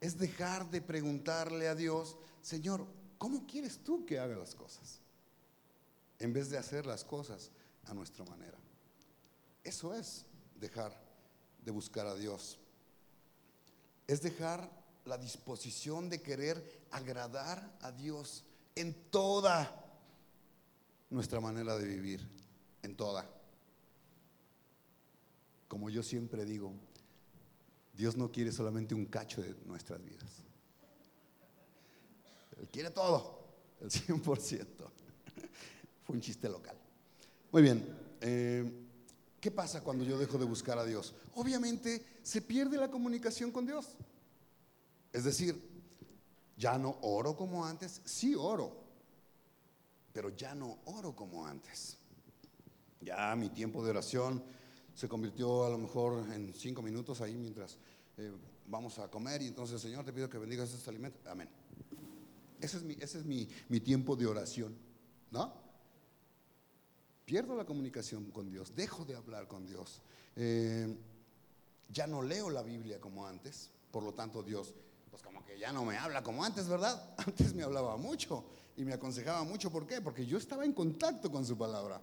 Es dejar de preguntarle a Dios, Señor, ¿cómo quieres tú que haga las cosas? En vez de hacer las cosas a nuestra manera. Eso es dejar de buscar a Dios. Es dejar la disposición de querer agradar a Dios en toda nuestra manera de vivir, en toda. Como yo siempre digo, Dios no quiere solamente un cacho de nuestras vidas. Él quiere todo, el 100%. Fue un chiste local. Muy bien, eh, ¿qué pasa cuando yo dejo de buscar a Dios? Obviamente se pierde la comunicación con Dios. Es decir, ya no oro como antes, sí oro, pero ya no oro como antes. Ya mi tiempo de oración se convirtió a lo mejor en cinco minutos ahí mientras eh, vamos a comer y entonces Señor te pido que bendigas estos alimentos. Amén. Ese es mi, ese es mi, tiempo de oración, ¿no? Pierdo la comunicación con Dios, dejo de hablar con Dios. Eh, ya no leo la Biblia como antes, por lo tanto Dios pues como que ya no me habla como antes, ¿verdad? Antes me hablaba mucho y me aconsejaba mucho. ¿Por qué? Porque yo estaba en contacto con su palabra,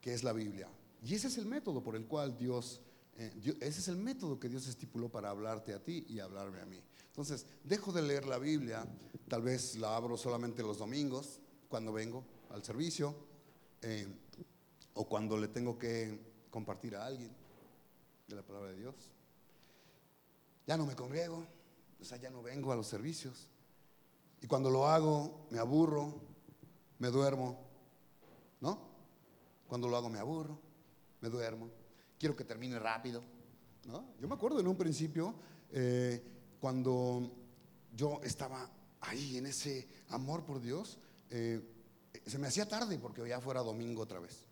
que es la Biblia. Y ese es el método por el cual Dios, eh, ese es el método que Dios estipuló para hablarte a ti y hablarme a mí. Entonces, dejo de leer la Biblia, tal vez la abro solamente los domingos, cuando vengo al servicio, eh, o cuando le tengo que compartir a alguien de la palabra de Dios ya no me congrego, o sea, ya no vengo a los servicios. Y cuando lo hago, me aburro, me duermo, ¿no? Cuando lo hago, me aburro, me duermo, quiero que termine rápido, ¿no? Yo me acuerdo en un principio, eh, cuando yo estaba ahí en ese amor por Dios, eh, se me hacía tarde porque ya fuera domingo otra vez,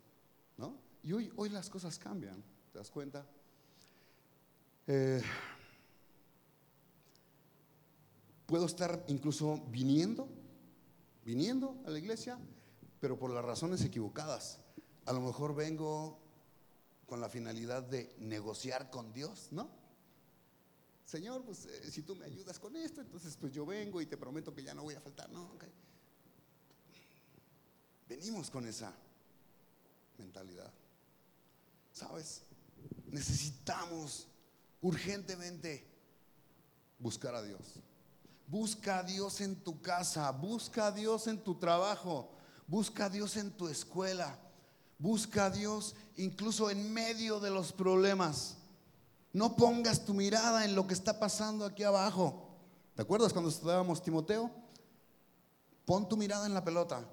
¿no? Y hoy, hoy las cosas cambian, ¿te das cuenta? Eh, Puedo estar incluso viniendo, viniendo a la iglesia, pero por las razones equivocadas. A lo mejor vengo con la finalidad de negociar con Dios, ¿no? Señor, pues eh, si tú me ayudas con esto, entonces pues yo vengo y te prometo que ya no voy a faltar. No, ok. Venimos con esa mentalidad. ¿Sabes? Necesitamos urgentemente buscar a Dios. Busca a Dios en tu casa, busca a Dios en tu trabajo, busca a Dios en tu escuela, busca a Dios incluso en medio de los problemas. No pongas tu mirada en lo que está pasando aquí abajo. ¿Te acuerdas cuando estudiábamos Timoteo? Pon tu mirada en la pelota.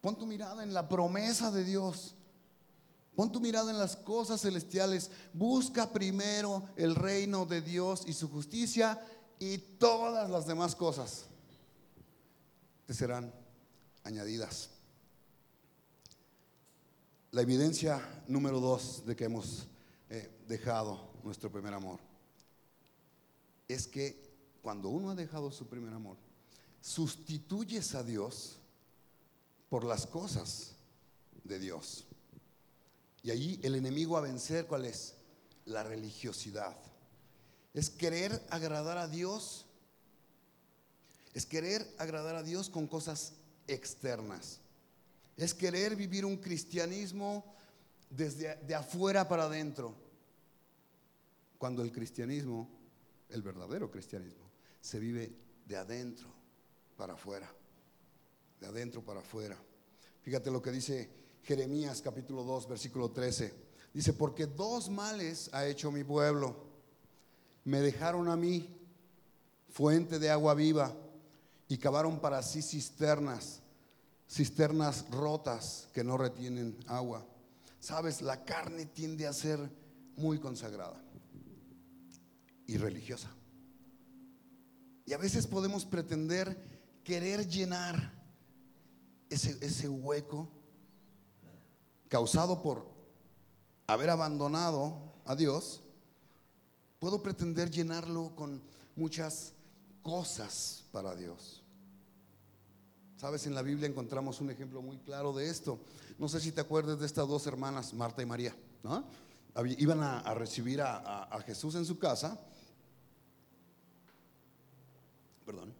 Pon tu mirada en la promesa de Dios. Pon tu mirada en las cosas celestiales. Busca primero el reino de Dios y su justicia y todas las demás cosas te serán añadidas. La evidencia número dos de que hemos eh, dejado nuestro primer amor es que cuando uno ha dejado su primer amor, sustituyes a Dios por las cosas de Dios. Y allí el enemigo a vencer, ¿cuál es? La religiosidad. Es querer agradar a Dios. Es querer agradar a Dios con cosas externas. Es querer vivir un cristianismo desde de afuera para adentro. Cuando el cristianismo, el verdadero cristianismo, se vive de adentro para afuera. De adentro para afuera. Fíjate lo que dice Jeremías capítulo 2, versículo 13. Dice, porque dos males ha hecho mi pueblo. Me dejaron a mí fuente de agua viva y cavaron para sí cisternas, cisternas rotas que no retienen agua. Sabes, la carne tiende a ser muy consagrada y religiosa. Y a veces podemos pretender querer llenar ese, ese hueco causado por haber abandonado a Dios, puedo pretender llenarlo con muchas cosas para Dios. Sabes, en la Biblia encontramos un ejemplo muy claro de esto. No sé si te acuerdas de estas dos hermanas, Marta y María. Iban a, recibir a, Jesús en su casa. Perdón.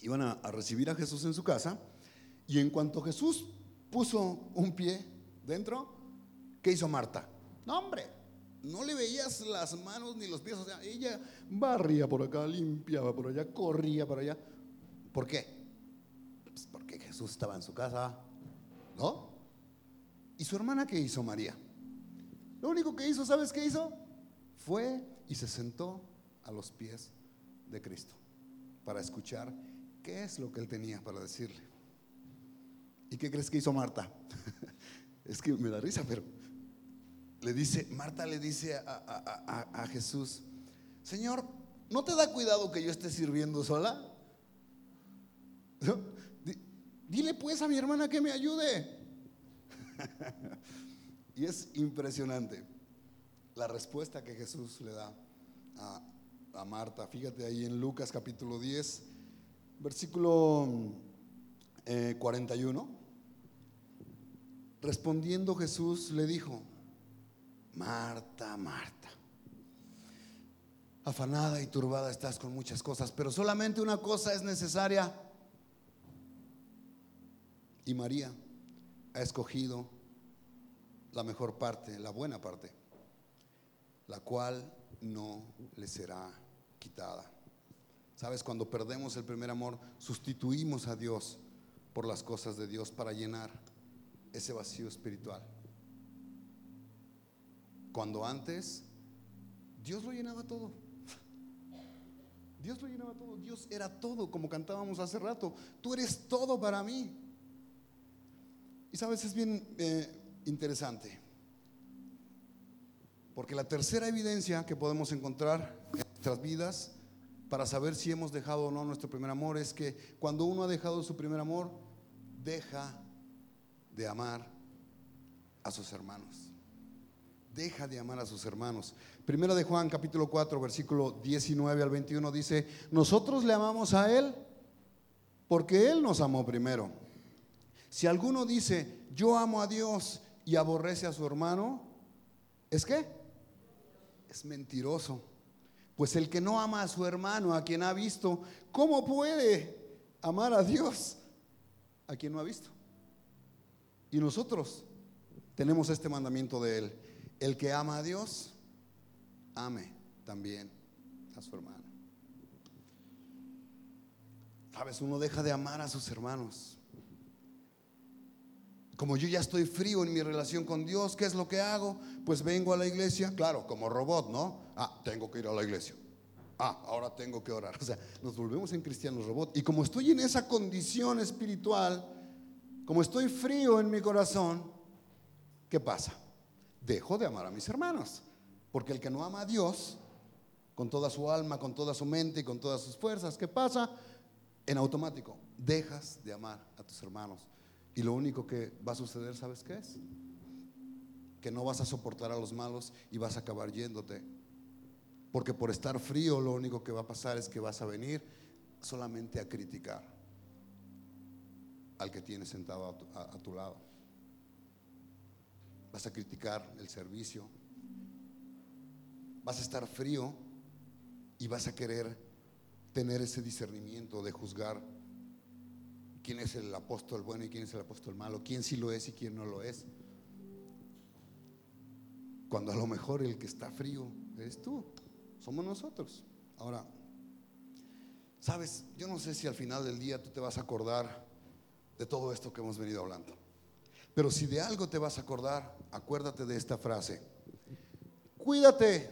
Iban a recibir a Jesús en su casa. Y en cuanto Jesús puso un pie dentro, ¿qué hizo Marta? No, hombre, no le veías las manos ni los pies. O sea, ella barría por acá, limpiaba por allá, corría por allá. ¿Por qué? Pues porque Jesús estaba en su casa, ¿no? ¿Y su hermana qué hizo María? Lo único que hizo, ¿sabes qué hizo? Fue y se sentó a los pies de Cristo para escuchar qué es lo que él tenía para decirle. ¿Y qué crees que hizo Marta? Es que me da risa, pero le dice, Marta le dice a, Jesús, Señor, ¿no te da cuidado que yo esté sirviendo sola? Dile pues a mi hermana que me ayude. y es impresionante la respuesta que Jesús le da a, Marta. Fíjate ahí en Lucas capítulo 10, versículo 41. Eh, Respondiendo Jesús le dijo, Marta, Marta, afanada y turbada estás con muchas cosas, pero solamente una cosa es necesaria. Y María ha escogido la mejor parte, la buena parte, la cual no le será quitada. Sabes, cuando perdemos el primer amor, sustituimos a Dios por las cosas de Dios para llenar ese vacío espiritual. Cuando antes Dios lo llenaba todo. Dios lo llenaba todo. Dios era todo, como cantábamos hace rato. Tú eres todo para mí. Y sabes, es bien eh, interesante. Porque la tercera evidencia que podemos encontrar en nuestras vidas para saber si hemos dejado o no nuestro primer amor es que cuando uno ha dejado su primer amor, deja de amar a sus hermanos. Deja de amar a sus hermanos. Primero de Juan capítulo 4 versículo 19 al 21 dice, nosotros le amamos a Él porque Él nos amó primero. Si alguno dice, yo amo a Dios y aborrece a su hermano, ¿es qué? Es mentiroso. Pues el que no ama a su hermano, a quien ha visto, ¿cómo puede amar a Dios a quien no ha visto? Y nosotros tenemos este mandamiento de Él. El que ama a Dios, ame también a su hermano. Sabes, uno deja de amar a sus hermanos. Como yo ya estoy frío en mi relación con Dios, ¿qué es lo que hago? Pues vengo a la iglesia, claro, como robot, ¿no? Ah, tengo que ir a la iglesia. Ah, ahora tengo que orar. O sea, nos volvemos en cristianos robot. Y como estoy en esa condición espiritual, como estoy frío en mi corazón, ¿qué pasa? Dejo de amar a mis hermanos. Porque el que no ama a Dios, con toda su alma, con toda su mente y con todas sus fuerzas, ¿qué pasa? En automático, dejas de amar a tus hermanos. Y lo único que va a suceder, ¿sabes qué es? Que no vas a soportar a los malos y vas a acabar yéndote. Porque por estar frío lo único que va a pasar es que vas a venir solamente a criticar al que tienes sentado a tu, a tu lado. Vas a criticar el servicio. Vas a estar frío y vas a querer tener ese discernimiento de juzgar quién es el apóstol bueno y quién es el apóstol malo, quién sí lo es y quién no lo es. Cuando a lo mejor el que está frío eres tú, somos nosotros. Ahora, sabes, yo no sé si al final del día tú te vas a acordar de todo esto que hemos venido hablando. Pero si de algo te vas a acordar, acuérdate de esta frase. Cuídate,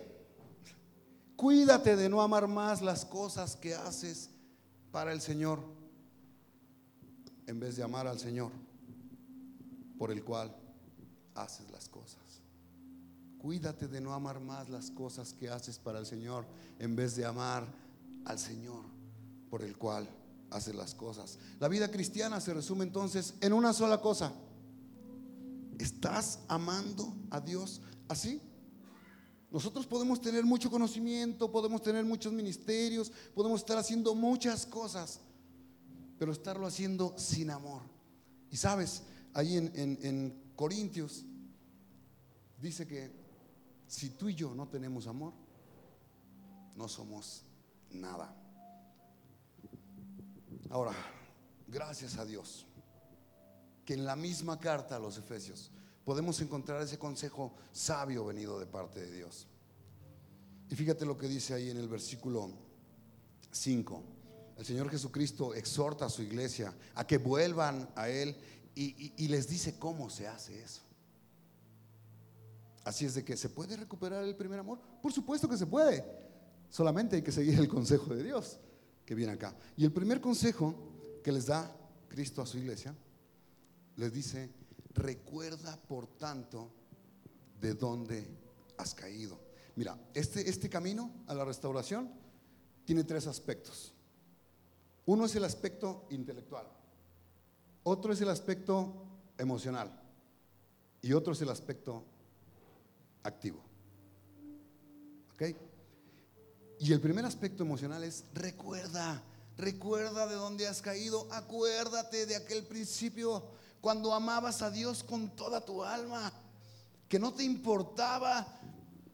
cuídate de no amar más las cosas que haces para el Señor en vez de amar al Señor por el cual haces las cosas. Cuídate de no amar más las cosas que haces para el Señor en vez de amar al Señor por el cual haces las cosas. La vida cristiana se resume entonces en una sola cosa. ¿Estás amando a Dios así? Nosotros podemos tener mucho conocimiento, podemos tener muchos ministerios, podemos estar haciendo muchas cosas, pero estarlo haciendo sin amor. Y sabes, ahí en, Corintios dice que si tú y yo no tenemos amor, no somos nada. Ahora, gracias a Dios, que en la misma carta a los Efesios podemos encontrar ese consejo sabio venido de parte de Dios. Y fíjate lo que dice ahí en el versículo 5 el Señor Jesucristo exhorta a su iglesia a que vuelvan a Él y, les dice cómo se hace eso. Así es de que se puede recuperar el primer amor. Por supuesto que se puede. Solamente hay que seguir el consejo de Dios que viene acá. Y el primer consejo que les da Cristo a su iglesia, les dice, recuerda por tanto de dónde has caído. Mira, este, este camino a la restauración tiene tres aspectos. Uno es el aspecto intelectual, otro es el aspecto emocional y otro es el aspecto activo. ¿Ok? Y el primer aspecto emocional es recuerda, recuerda de dónde has caído, acuérdate de aquel principio cuando amabas a Dios con toda tu alma, que no te importaba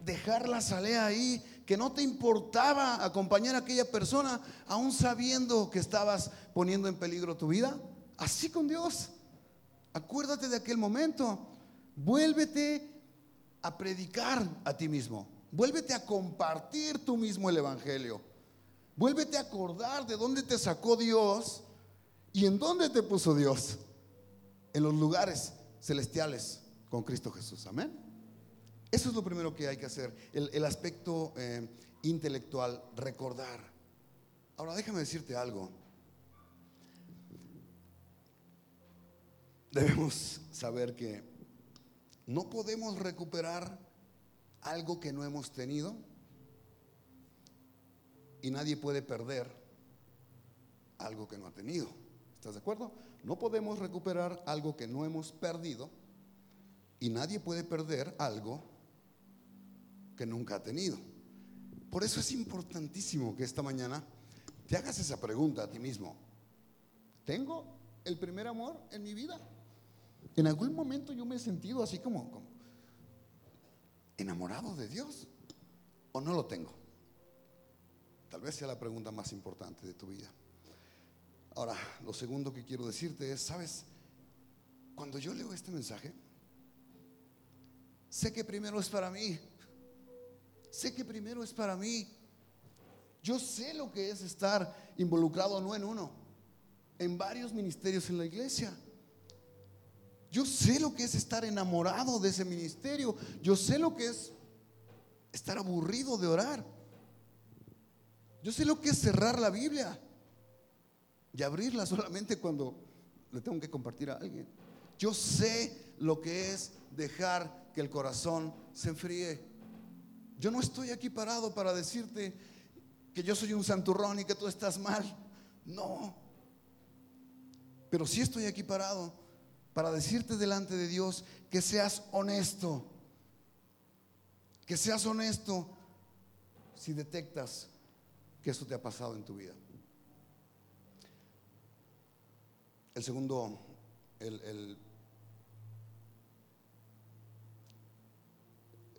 dejar la salea ahí, que no te importaba acompañar a aquella persona, aún sabiendo que estabas poniendo en peligro tu vida. Así con Dios. Acuérdate de aquel momento. Vuélvete a predicar a ti mismo. Vuélvete a compartir tú mismo el Evangelio. Vuélvete a acordar de dónde te sacó Dios y en dónde te puso Dios. En los lugares celestiales con Cristo Jesús. Amén. Eso es lo primero que hay que hacer, el, aspecto eh, intelectual, recordar. Ahora déjame decirte algo. Debemos saber que no podemos recuperar algo que no hemos tenido y nadie puede perder algo que no ha tenido. ¿Estás de acuerdo? No podemos recuperar algo que no hemos perdido y nadie puede perder algo que nunca ha tenido. Por eso es importantísimo que esta mañana te hagas esa pregunta a ti mismo. ¿Tengo el primer amor en mi vida? En algún momento yo me he sentido así como, enamorado de Dios o no lo tengo. Tal vez sea la pregunta más importante de tu vida. Ahora, lo segundo que quiero decirte es, ¿sabes? Cuando yo leo este mensaje, sé que primero es para mí. Sé que primero es para mí. Yo sé lo que es estar involucrado no en uno, en varios ministerios en la iglesia. Yo sé lo que es estar enamorado de ese ministerio. Yo sé lo que es estar aburrido de orar. Yo sé lo que es cerrar la Biblia y abrirla solamente cuando le tengo que compartir a alguien. Yo sé lo que es dejar que el corazón se enfríe. Yo no estoy aquí parado para decirte que yo soy un santurrón y que tú estás mal. No. Pero sí estoy aquí parado para decirte delante de Dios que seas honesto. Que seas honesto si detectas que eso te ha pasado en tu vida. El segundo, el,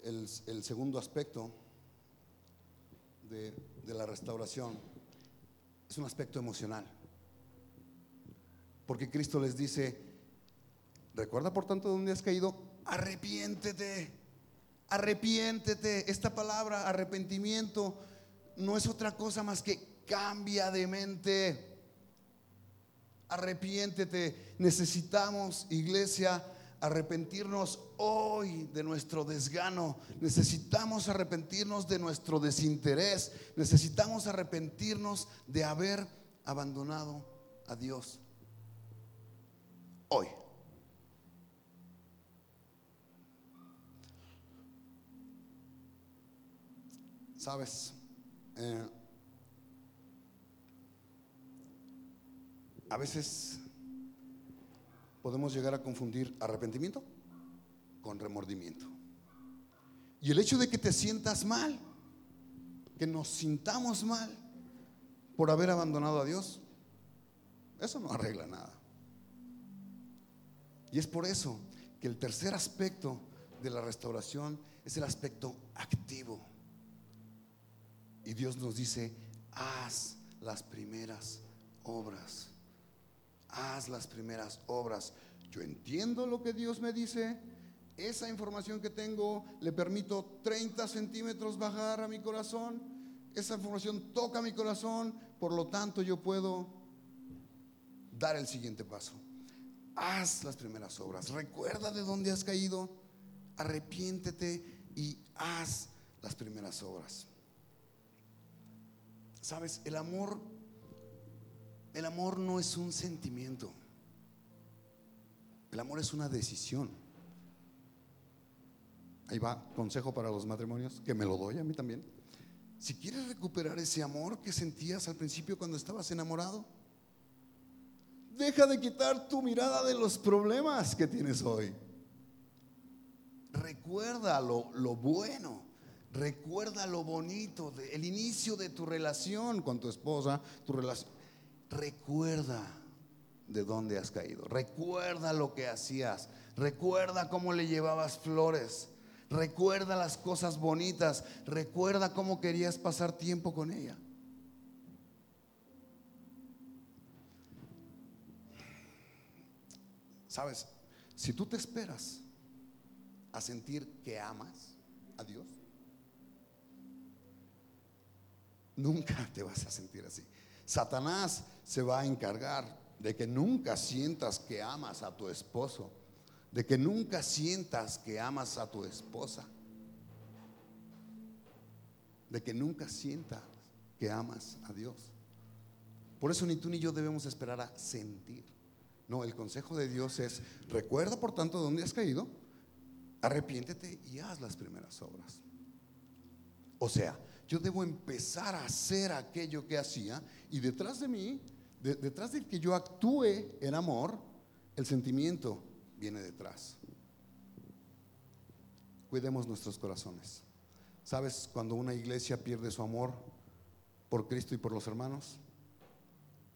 el, segundo aspecto de, de la restauración es un aspecto emocional. Porque Cristo les dice, recuerda por tanto donde has caído, arrepiéntete, arrepiéntete. Esta palabra, arrepentimiento, no es otra cosa más que cambia de mente arrepiéntete. Necesitamos, iglesia, arrepentirnos hoy de nuestro desgano. Necesitamos arrepentirnos de nuestro desinterés. Necesitamos arrepentirnos de haber abandonado a Dios. Hoy. Sabes, eh, a veces podemos llegar a confundir arrepentimiento con remordimiento. Y el hecho de que te sientas mal, que nos sintamos mal por haber abandonado a Dios, eso no arregla nada. Y es por eso que el tercer aspecto de la restauración es el aspecto activo. Y Dios nos dice, haz las primeras obras haz las primeras obras. Yo entiendo lo que Dios me dice, esa información que tengo le permito 30 centímetros bajar a mi corazón, esa información toca mi corazón, por lo tanto yo puedo dar el siguiente paso. Haz las primeras obras, recuerda de dónde has caído, arrepiéntete y haz las primeras obras. Sabes, el amor el amor no es un sentimiento. El amor es una decisión. Ahí va, consejo para los matrimonios, que me lo doy a mí también. Si quieres recuperar ese amor que sentías al principio cuando estabas enamorado, deja de quitar tu mirada de los problemas que tienes hoy. Recuerda lo, lo bueno, recuerda lo bonito, el inicio de tu relación con tu esposa, tu relación recuerda de dónde has caído, recuerda lo que hacías, recuerda cómo le llevabas flores, recuerda las cosas bonitas, recuerda cómo querías pasar tiempo con ella. Sabes, si tú te esperas a sentir que amas a Dios, nunca te vas a sentir así. Satanás se va a encargar de que nunca sientas que amas a tu esposo, de que nunca sientas que amas a tu esposa, de que nunca sientas que amas a Dios. Por eso ni tú ni yo debemos esperar a sentir. No, el consejo de Dios es, recuerda por tanto dónde has caído, arrepiéntete y haz las primeras obras. O sea, yo debo empezar a hacer aquello que hacía y detrás de mí, detrás de que yo actúe en amor, el sentimiento viene detrás. Cuidemos nuestros corazones. ¿Sabes cuando una iglesia pierde su amor por Cristo y por los hermanos?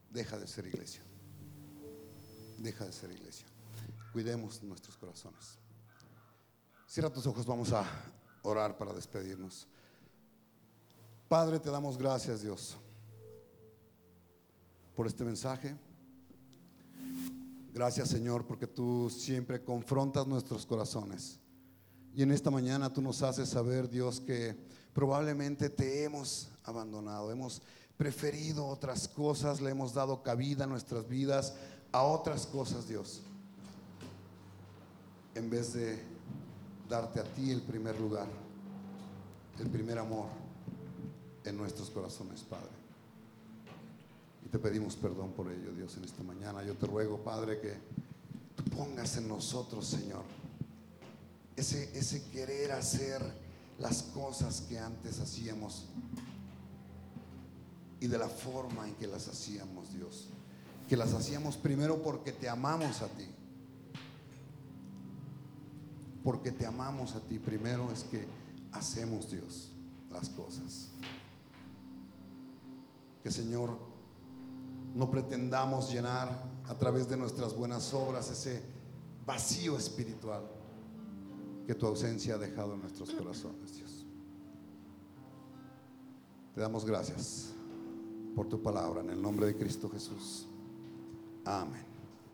Deja de ser iglesia. Deja de ser iglesia. Cuidemos nuestros corazones. Cierra tus ojos, vamos a orar para despedirnos. Padre, te damos gracias, Dios, por este mensaje. Gracias, Señor, porque tú siempre confrontas nuestros corazones. Y en esta mañana tú nos haces saber, Dios, que probablemente te hemos abandonado, hemos preferido otras cosas, le hemos dado cabida a nuestras vidas a otras cosas, Dios, en vez de darte a ti el primer lugar, el primer amor en nuestros corazones, Padre. Y te pedimos perdón por ello, Dios, en esta mañana. Yo te ruego, Padre, que tú pongas en nosotros, Señor, ese, ese querer hacer las cosas que antes hacíamos y de la forma en que las hacíamos, Dios. Que las hacíamos primero porque te amamos a ti. Porque te amamos a ti. Primero es que hacemos, Dios, las cosas. Que Señor, no pretendamos llenar a través de nuestras buenas obras ese vacío espiritual que tu ausencia ha dejado en nuestros corazones, Dios. Te damos gracias por tu palabra en el nombre de Cristo Jesús. Amén.